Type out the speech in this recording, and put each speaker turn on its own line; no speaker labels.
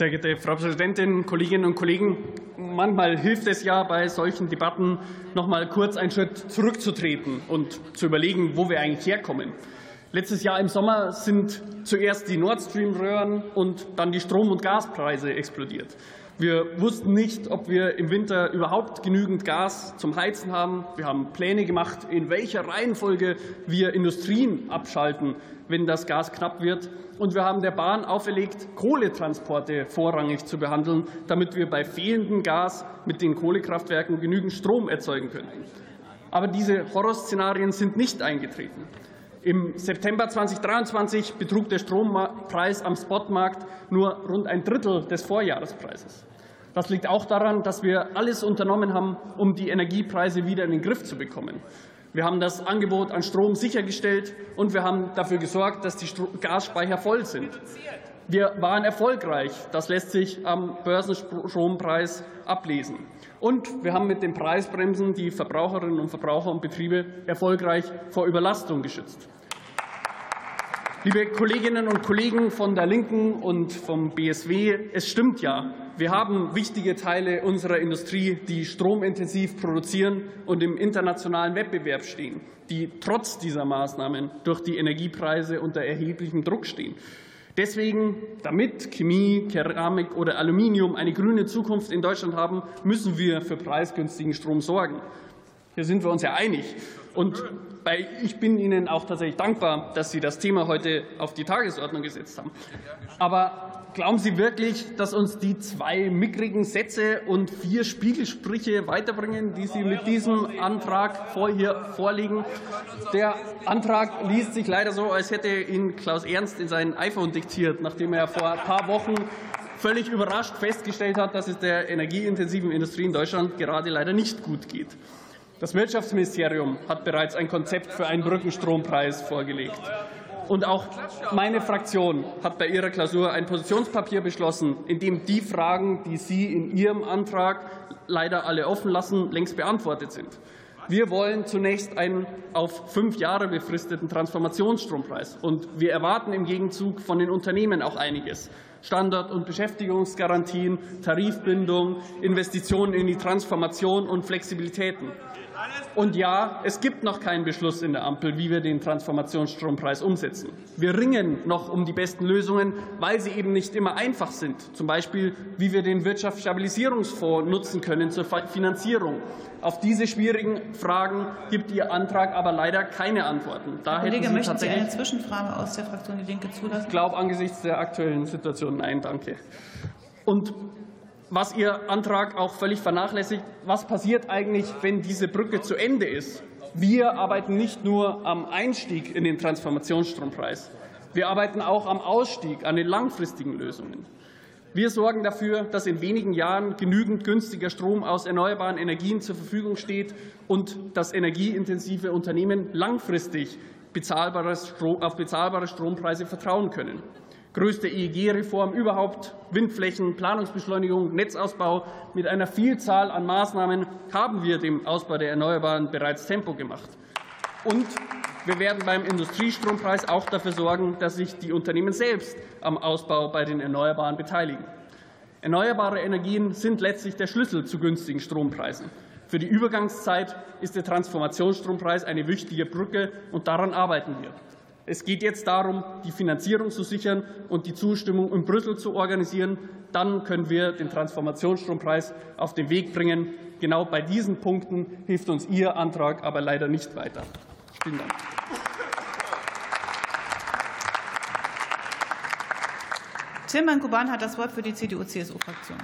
Sehr geehrte Frau Präsidentin, Kolleginnen und Kollegen! Manchmal hilft es ja bei solchen Debatten, noch mal kurz einen Schritt zurückzutreten und zu überlegen, wo wir eigentlich herkommen. Letztes Jahr im Sommer sind zuerst die Nord Stream-Röhren und dann die Strom- und Gaspreise explodiert. Wir wussten nicht, ob wir im Winter überhaupt genügend Gas zum Heizen haben. Wir haben Pläne gemacht, in welcher Reihenfolge wir Industrien abschalten, wenn das Gas knapp wird. Und wir haben der Bahn auferlegt, Kohletransporte vorrangig zu behandeln, damit wir bei fehlendem Gas mit den Kohlekraftwerken genügend Strom erzeugen können. Aber diese Horrorszenarien sind nicht eingetreten. Im September 2023 betrug der Strompreis am Spotmarkt nur rund ein Drittel des Vorjahrespreises. Das liegt auch daran, dass wir alles unternommen haben, um die Energiepreise wieder in den Griff zu bekommen. Wir haben das Angebot an Strom sichergestellt, und wir haben dafür gesorgt, dass die Gasspeicher voll sind. Wir waren erfolgreich. Das lässt sich am Börsenstrompreis ablesen. Und wir haben mit den Preisbremsen die Verbraucherinnen und Verbraucher und Betriebe erfolgreich vor Überlastung geschützt. Liebe Kolleginnen und Kollegen von der Linken und vom BSW, es stimmt ja, wir haben wichtige Teile unserer Industrie, die stromintensiv produzieren und im internationalen Wettbewerb stehen, die trotz dieser Maßnahmen durch die Energiepreise unter erheblichem Druck stehen. Deswegen, damit Chemie, Keramik oder Aluminium eine grüne Zukunft in Deutschland haben, müssen wir für preisgünstigen Strom sorgen. Hier sind wir uns ja einig. Und ich bin Ihnen auch tatsächlich dankbar, dass Sie das Thema heute auf die Tagesordnung gesetzt haben. Aber glauben Sie wirklich, dass uns die zwei mickrigen Sätze und vier Spiegelsprüche weiterbringen, die Sie mit diesem Antrag hier vorlegen? Der Antrag liest sich leider so, als hätte ihn Klaus Ernst in sein iPhone diktiert, nachdem er vor ein paar Wochen völlig überrascht festgestellt hat, dass es der energieintensiven Industrie in Deutschland gerade leider nicht gut geht. Das Wirtschaftsministerium hat bereits ein Konzept für einen Brückenstrompreis vorgelegt. Und auch meine Fraktion hat bei ihrer Klausur ein Positionspapier beschlossen, in dem die Fragen, die Sie in Ihrem Antrag leider alle offen lassen, längst beantwortet sind. Wir wollen zunächst einen auf fünf Jahre befristeten Transformationsstrompreis. Und wir erwarten im Gegenzug von den Unternehmen auch einiges. Standort- und Beschäftigungsgarantien, Tarifbindung, Investitionen in die Transformation und Flexibilitäten. Und ja, es gibt noch keinen Beschluss in der Ampel, wie wir den Transformationsstrompreis umsetzen. Wir ringen noch um die besten Lösungen, weil sie eben nicht immer einfach sind. Zum Beispiel, wie wir den Wirtschaftsstabilisierungsfonds nutzen können zur Finanzierung. Auf diese schwierigen Fragen gibt Ihr Antrag aber leider keine Antworten.
Da Herr Kollege, möchten Sie eine Zwischenfrage aus der Fraktion Die Linke zulassen?
Ich glaube angesichts der aktuellen Situation nein, danke. Und was Ihr Antrag auch völlig vernachlässigt. Was passiert eigentlich, wenn diese Brücke zu Ende ist? Wir arbeiten nicht nur am Einstieg in den Transformationsstrompreis. Wir arbeiten auch am Ausstieg, an den langfristigen Lösungen. Wir sorgen dafür, dass in wenigen Jahren genügend günstiger Strom aus erneuerbaren Energien zur Verfügung steht und dass energieintensive Unternehmen langfristig auf bezahlbare Strompreise vertrauen können größte EEG-Reform überhaupt, Windflächen, Planungsbeschleunigung, Netzausbau. Mit einer Vielzahl an Maßnahmen haben wir dem Ausbau der Erneuerbaren bereits Tempo gemacht. Und wir werden beim Industriestrompreis auch dafür sorgen, dass sich die Unternehmen selbst am Ausbau bei den Erneuerbaren beteiligen. Erneuerbare Energien sind letztlich der Schlüssel zu günstigen Strompreisen. Für die Übergangszeit ist der Transformationsstrompreis eine wichtige Brücke, und daran arbeiten wir. Es geht jetzt darum, die Finanzierung zu sichern und die Zustimmung in Brüssel zu organisieren. Dann können wir den Transformationsstrompreis auf den Weg bringen. Genau bei diesen Punkten hilft uns Ihr Antrag aber leider nicht weiter. Vielen Dank.
Tilman Kuban hat das Wort für die CDU-CSU-Fraktion.